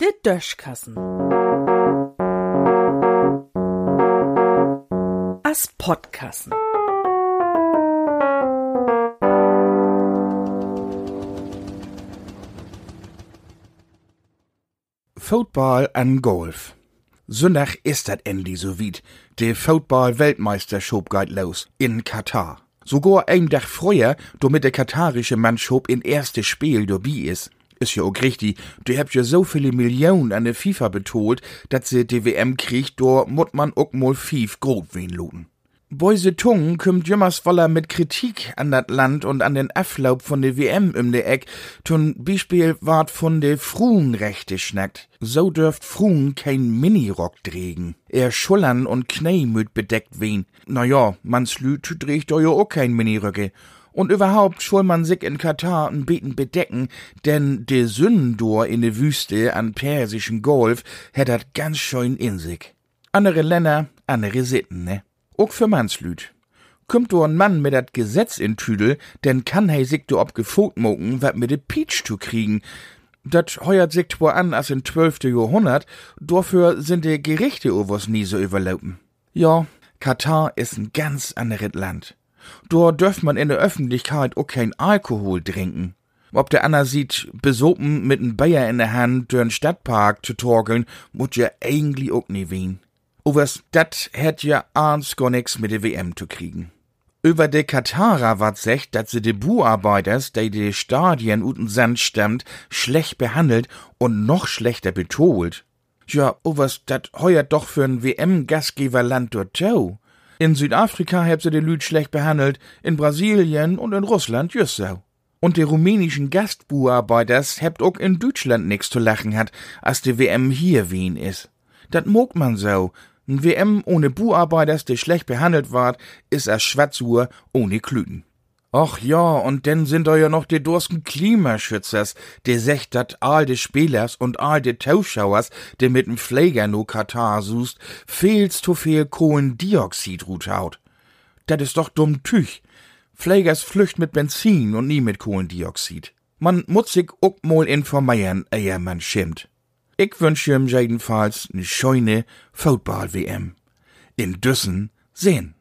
Der Döschkassen. As Podkassen. Football an Golf. Sonntag ist dat endlich so weit. De Football-Weltmeisterschaft geht los. In Katar. Sogar ein Tag früher, damit der katarische Mannschaft in erste Spiel dabei ist. Ist ja auch richtig, du habt ja so viele Millionen an der FIFA betolt, dass sie die WM kriegt, da muss man auch mal fief grob wen looten. Boise Tung kümmt jümmers voller mit Kritik an dat Land und an den Aflaub von der WM im de Eck, tun Beispiel ward von de Fruenrechte schnackt. So dürft Fruen kein Minirock trägen. Er schullern und Kneimüt bedeckt wen. Na ja, mans Lüt trägt ja auch kein Miniröcke. Und überhaupt soll man sich in Katar ein Beten bedecken, denn de Sündor in de Wüste an persischen Golf hätt ganz schön in sich. Andere Länder, andere Sitten, ne? Auch für Mannslüd. Kümmt do ein Mann mit dat Gesetz in Tüdel, denn kann hei sich do ob gefot wat mit de Peach zu kriegen. Dat heuert sich wo an as in zwölfte Jahrhundert, dafür sind de Gerichte overs nie so überlaufen. Ja, Katar ist ein ganz anderes Land. Dort dürft man in der Öffentlichkeit auch kein Alkohol trinken. Ob der Anna sieht, besopen mit n Bayer in der Hand durch Stadtpark zu torkeln, muss ja eigentlich auch nie wehen. Overs dat hätt ja ahns gar nix mit der WM zu kriegen. Über de Katarer wat secht, dat se de Buarbeiters, die de Stadien uten Sand stammt, schlecht behandelt und noch schlechter betolt. Ja, overs dat heuert doch für'n WM-Gastgeberland dort tau. In Südafrika heb se de Lüd schlecht behandelt, in Brasilien und in Russland so. Und de rumänischen Gastbuarbeiters hebt auch in Deutschland nix zu lachen hat, als de WM hier wien is. Dat mag man so, N WM ohne Buarbeiters, die schlecht behandelt ward, is a Schwatzuhr ohne Klüten. Och ja, und denn sind da ja noch die dursten Klimaschützers, die secht dat all de Spielers und all de Tauschauers, die mit'm Pfleger no Katar suchst, fehlst zu viel Kohlendioxid haut. Dat is doch dumm Tüch. Pflegers flücht mit Benzin und nie mit Kohlendioxid. Man sich auch mal informieren, ehe man schimmt. Ich wünsche ihm jedenfalls ne scheune Football-WM. In Düssen sehen.